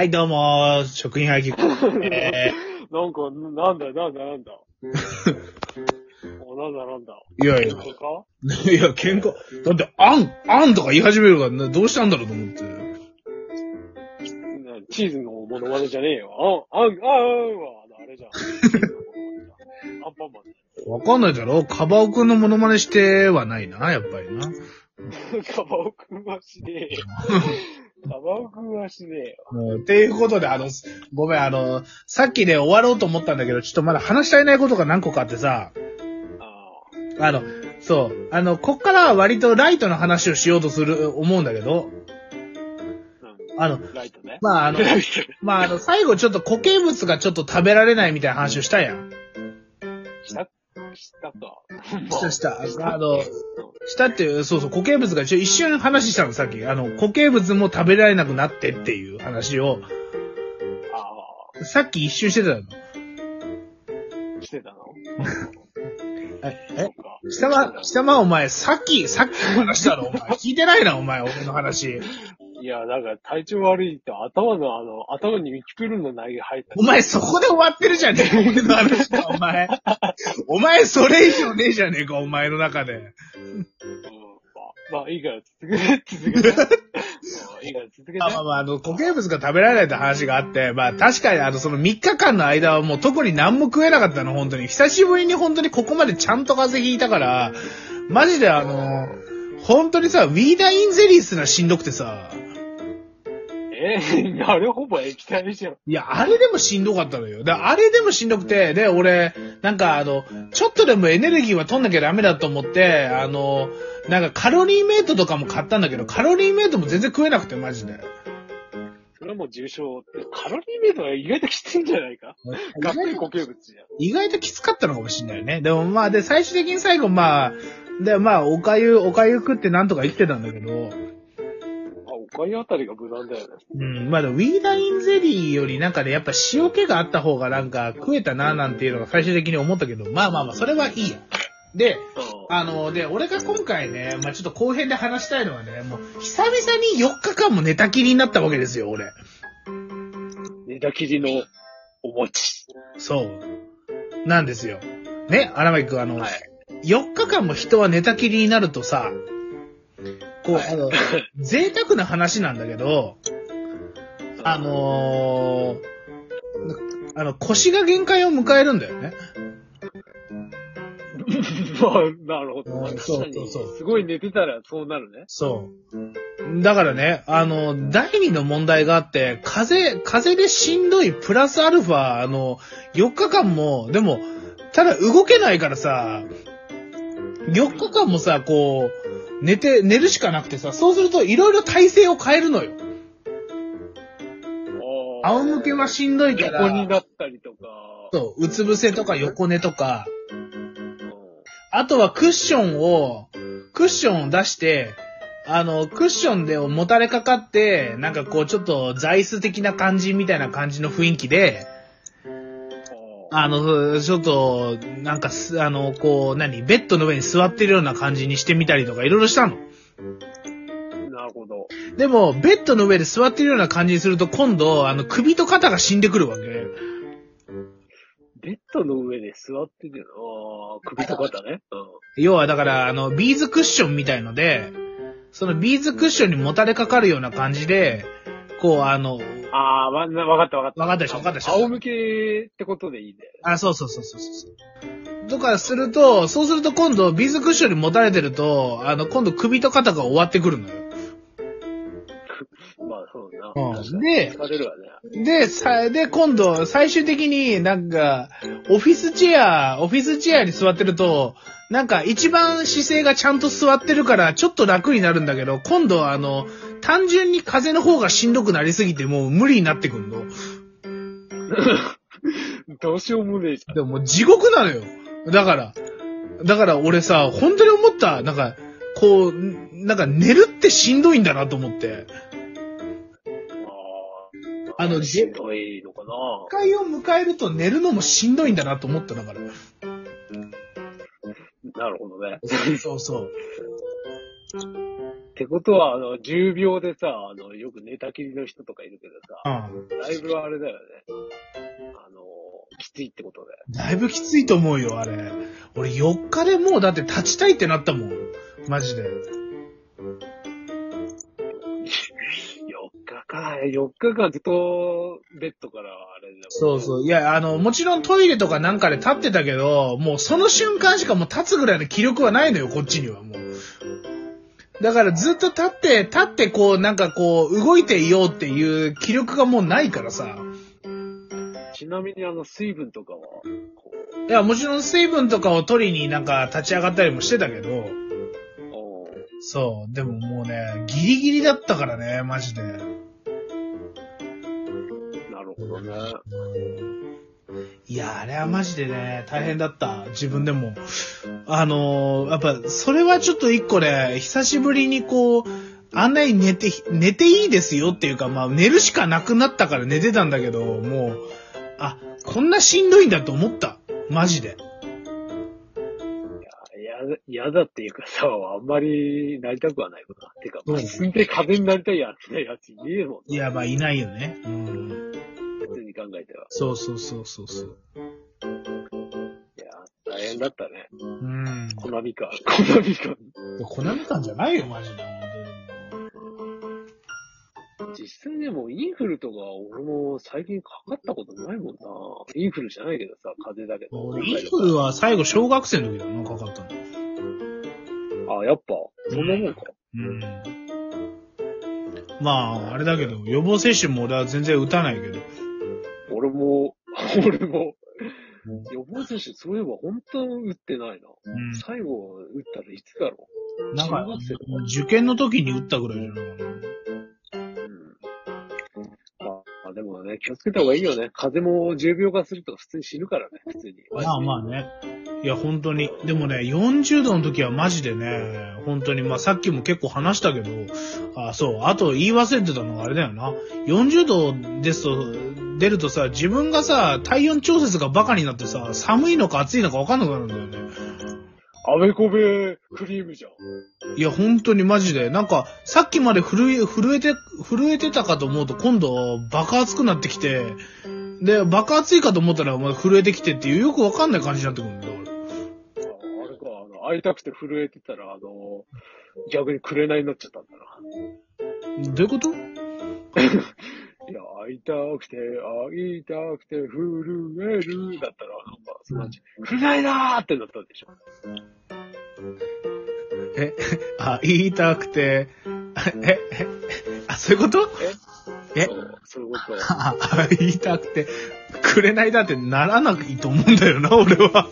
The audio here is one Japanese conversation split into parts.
はい、どうも、食品廃棄。えなんか、なんだ、なんだ、なんだ。おなんだ、なんだ。ー、いやいやいや、喧嘩。だって、あん、あんとか言い始めるから、などうしたんだろうと思って。なチーズのモノマネじゃねえよ。あん、あん、あん、は、あれじゃん。アンパンマンじわかんないだろカバオくんのモノマネしてはないな、やっぱりな。カバオくんはしねえよ。カバオくんはしねえよ。うんっていうことで、あの、ごめん、あの、さっきで終わろうと思ったんだけど、ちょっとまだ話し足りないことが何個かあってさ、ああの、そう、あの、こっからは割とライトの話をしようとする、思うんだけど、あ、あの、うん。ライトね。まあ、あの、ライトね。まあ、あの、最後ちょっと固形物がちょっと食べられないみたいな話をしたやん。したしたか。したした。あの、したっていう、そうそう、固形物が一瞬話したの、さっき。あの、固形物も食べられなくなってっていう話を、あさっき一瞬してたの。あ、してたの？え、え？貴様、貴様お前、さっき、さっき話したの？お前。聞いてないな、お前、俺の話。いや、なんか体調悪いって頭のあの、頭にミキプルンの内容入った。お前、そこで終わってるじゃねえか、俺の話が、お前。お前、それ以上ねえじゃねえか、お前の中で。うんまあ、まあ、いいから続けて、続けて。まあいいから続けて。まあまあまあ、あの、固形物が食べられないって話があって、まあ確かにあの、その3日間の間はもう特に何も食えなかったの、本当に。久しぶりに本当にここまでちゃんと風邪ひいたから、マジであの、本当にさ、ウィーダインゼリーすらしんどくてさ、えー、あれほぼ液体じゃん。いや、あれでもしんどかったのよ。で、あれでもしんどくて、で、俺、なんかあの、ちょっとでもエネルギーは取んなきゃダメだと思って、あの、なんかカロリーメイトとかも買ったんだけど、カロリーメイトも全然食えなくて、マジで。それはもう重症カロリーメイトが意外ときついんじゃないか？がっつり固形物じゃん。意外ときつかったのかもしんないよね。でもまあ、で、最終的に最後まあ、で、まあ、おかゆ、おかゆ食ってなんとか生きてたんだけど、あ、おかゆあたりが無難だよね。うん、まあでも、ウィーダインゼリーよりなんかね、やっぱ塩気があった方がなんか食えたななんていうのが最終的に思ったけど、まあまあまあ、それはいいや。で、うん。あの、で、俺が今回ね、まあちょっと後編で話したいのはね、もう、久々に4日間も寝たきりになったわけですよ、俺。寝たきりのお餅。そう。なんですよ。ね、荒牧くん、あの、はい。4日間も人は寝たきりになるとさ、こう、はいあの、贅沢な話なんだけど、あのーあの、腰が限界を迎えるんだよね。まあ、なるほど。そうそうそうすごい寝てたらそうなるね。そう。だからね、あの、第二の問題があって、風邪、風邪でしんどいプラスアルファ、あの、4日間も、でも、ただ動けないからさ、4日間もさ、こう、寝て、寝るしかなくてさ、そうするといろいろ体勢を変えるのよ。あ仰向けはしんどいから、横になったりとか。そう、うつ伏せとか横寝とか、うんあとはクッションを、クッションを出して、あの、クッションでもたれかかって、なんかこうちょっと座椅子的な感じみたいな感じの雰囲気で、あの、ちょっと、なんかす、あの、こう、何、ベッドの上に座ってるような感じにしてみたりとかいろいろしたの。なるほど。でも、ベッドの上で座ってるような感じにすると今度、あの、首と肩が死んでくるわけ。ベッドの上で座ってるあ、首と肩ね。うん。要はだから、あの、ビーズクッションみたいので、そのビーズクッションにもたれかかるような感じで、こう、あの、ああ、わ、わかったわかった。わかったでしょわかったでしょ仰向けってことでいいんだよね。あ、そうそうそうそうそう。とかすると、そうすると今度、ビーズクッションに持たれてると、あの、今度首と肩が終わってくるのよ。まあそうだうんな。確かにで疲れるわね。で、さ、で、今度、最終的になんか、オフィスチェア、オフィスチェアに座ってると、なんか一番姿勢がちゃんと座ってるから、ちょっと楽になるんだけど、今度はあの、単純に風の方がしんどくなりすぎて、もう無理になってくんの。どうしようもねえじでももう地獄なのよ。だから、だから俺さ、本当に思った。なんか、こう、なんか寝るってしんどいんだなと思って。ゃん。あのしんどいのかな。会を迎えると寝るのもしんどいんだなと思っただから。なるほどね。そうそう。ってことは、あの、10秒でさ、あの、よく寝たきりの人とかいるけどさ、うん。だいぶあれだよね。あの、きついってことで。だいぶきついと思うよ、あれ。俺4日でもうだって立ちたいってなったもん。マジで。4日か、4日間ずっとベッドからあれだもんねそうそう。いや、あの、もちろんトイレとかなんかで立ってたけど、もうその瞬間しかもう立つぐらいの気力はないのよ、こっちにはもう。だからずっと立って、立ってこう、なんかこう、動いていようっていう気力がもうないからさ。ちなみにあの、水分とかは、こいや、もちろん水分とかを取りになんか立ち上がったりもしてたけど、そう。でももうね、ギリギリだったからね、マジで。いや、あれはマジでね、大変だった。自分でも。あのーやっぱ、それはちょっと一個ね、久しぶりにこう、あんなに寝て、寝ていいですよっていうか、まあ、寝るしかなくなったから寝てたんだけど、もう、あ、こんなしんどいんだと思った。マジで。いや、嫌だっていうかさ、あんまりなりたくはないことな。てか、うん進んで風になりたいやつね、やついねえもんいや、まあ、いないよね。うん。考えては。そうそうそうそうそう。いや、大変だったね。うん。コナミか。コナミか。コナミ感じゃないよ、マジで。実際でもインフルとか俺も最近かかったことないもんな。インフルじゃないけどさ、風邪だけど。俺、インフルは最後小学生の時だな、かかったの。あ、やっぱ、そんなもんか。うん。まあ、あれだけど、予防接種も俺は全然打たないけど。俺も、俺も、予防接種、そういえば本当打ってないな。うん。最後打ったらいつだろなんか受験の時に打ったぐらいじゃないかな。あ、でもね、気をつけた方がいいよね。風邪も重病化すると普通に死ぬからね、普通に。まあまあね。いや、本当に。でもね、40度の時はマジでね、本当に、まあさっきも結構話したけど、あ、そう、あと言い忘れてたのがあれだよな。40度ですと、出るとさ、自分がさ、体温調節がバカになってさ、寒いのか暑いのか分かんなくなるんだよね。あべこべクリームじゃん。いや、本当にマジで。なんか、さっきまで震え、震えて、震えてたかと思うと、今度、爆熱くなってきて、で、爆熱いかと思ったら、まだ震えてきてっていう、よくわかんない感じになってくるんだよ。ああれか、あの、会いたくて震えてたら、あの、逆に紅になっちゃったんだな。どういうこと？会いたくて、会いたくて、震える、だったら、なんか、そのうち、震えだーってなったでしょ。え、あ、言いたくて、え、え、あ、そういうこと？え？そう、そういうこと。あ、あ言いたくて、くれないだってならないと思うんだよな、俺は。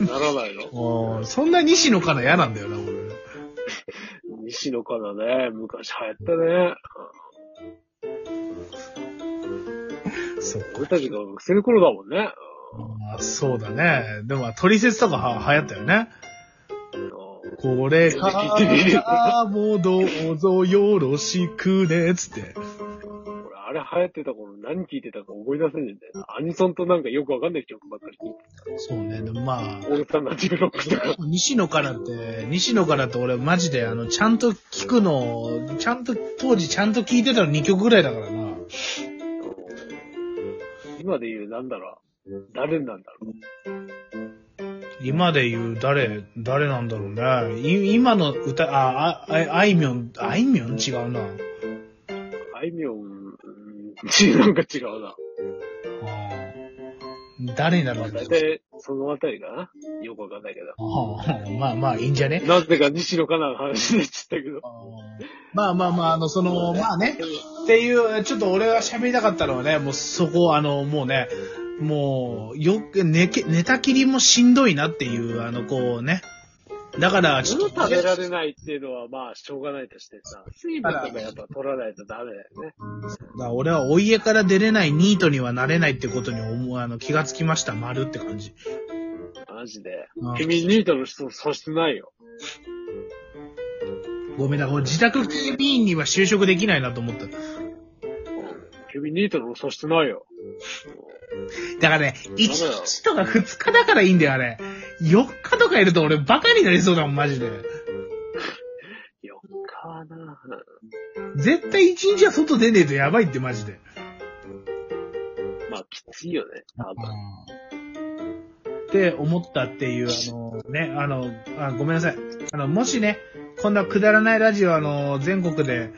ならないの？そんな西野かな嫌なんだよな、俺。西野かなね、昔流行ったね。そっ俺たちが学生の頃だもんね。あそうだね。でも、トリセツとかは流行ったよね。うんこれからもどうぞよろしくね、つって。俺、あれ流行ってた頃何聞いてたか思い出せねえんだよな。アニソンとなんかよくわかんない曲ばっかり聞いてそうね、でもまあ、た。オロックとか。西野からって、西野からって俺マジであの、ちゃんと聞くの、ちゃんと、当時ちゃんと聞いてたの2曲ぐらいだからな。今で言う、なんだろう。誰なんだろう。今で言う誰、誰なんだろうね。い今の歌、あ、あ、ああいみょん、あいみょん？違うな。あいみょん、うんなんか違うな。誰になるまあ、んだろう大体、そのあたりかな。よくわかんないけど。まあまあ、いいんじゃね？なぜか西野かなの話になっちゃったけど。まあまあまあ、あの、その、まあね。っていう、ちょっと俺が喋りたかったのはね、もうそこ、あの、もうね、もう、よく、寝け、寝たきりもしんどいなっていう、あの、こうね。だから、ちょ物っと、食べられないっていうのはまあ、しょうがないとしてさ、水分とかやっぱ取らないとダメだよね。だから俺はお家から出れないニートにはなれないってことに思う、あの、気がつきました、丸って感じ。マジでうん。君ニートの人素質ないよ。ごめんな、俺自宅警備員には就職できないなと思った。君ニートの素質ないよ。だからね、1日とか2日だからいいんだよ、あれ。4日とかいると俺バカになりそうだもん、マジで。4日はな絶対一日は外出ねえとやばいってマジで。まあ、きついよね、多分。って思ったっていう、あの、ね、あの、あごめんなさい。あの、もしね、こんなくだらないラジオ、あの、全国で、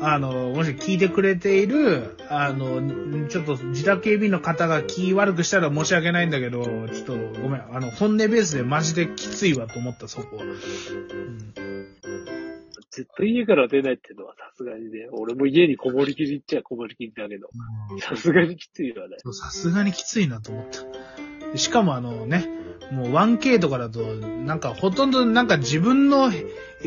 あの、もし聞いてくれている、あの、ちょっと自宅警備員の方が気悪くしたら申し訳ないんだけど、ちょっとごめん、あの、本音ベースでマジできついわと思った、そこは。うんずっと家から出ないっていうのはさすがにね、俺も家にこもりきりっちゃこもりきりだけど、さすがにきついよね。さすがにきついなと思った。しかもあのね、もう 1K とかだと、なんかほとんどなんか自分の、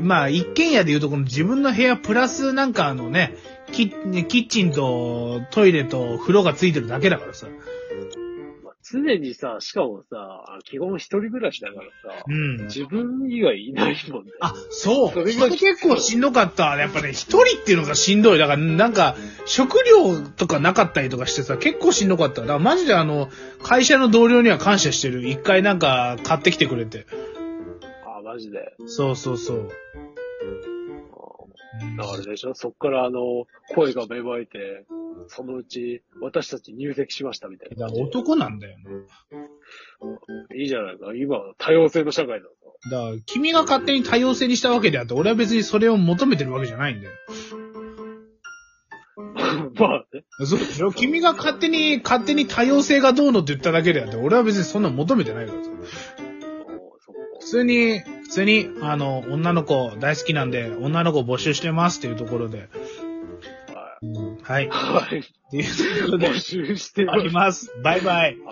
まあ一軒家で言うとこの自分の部屋プラスなんかあのね、キッキッチンとトイレと風呂がついてるだけだからさ。まあ、常にさ、しかもさ、基本一人暮らしだからさ、うん。自分以外いないもんね。あ、そう。それ結構しんどかった。やっぱね、一人っていうのがしんどい。だから、なんか、食料とかなかったりとかしてさ、結構しんどかった。だからマジであの、会社の同僚には感謝してる。一回なんか、買ってきてくれて。あ、マジで。そうそうそう。うんだからでしょ？そっからあの、声が芽生えて、そのうち私たち入籍しましたみたいなだから。男なんだよね。いいじゃないか。今は多様性の社会だぞ。だから、君が勝手に多様性にしたわけであって、俺は別にそれを求めてるわけじゃないんだよ。まあね。そうでしょ？君が勝手に、勝手に多様性がどうのって言っただけであって、俺は別にそんなの求めてないからさ。普通に、普通に、あの、女の子大好きなんで、女の子募集してますっていうところで。か。はい。はい。はい。っていうところで募、集してあります。バイバイ。はい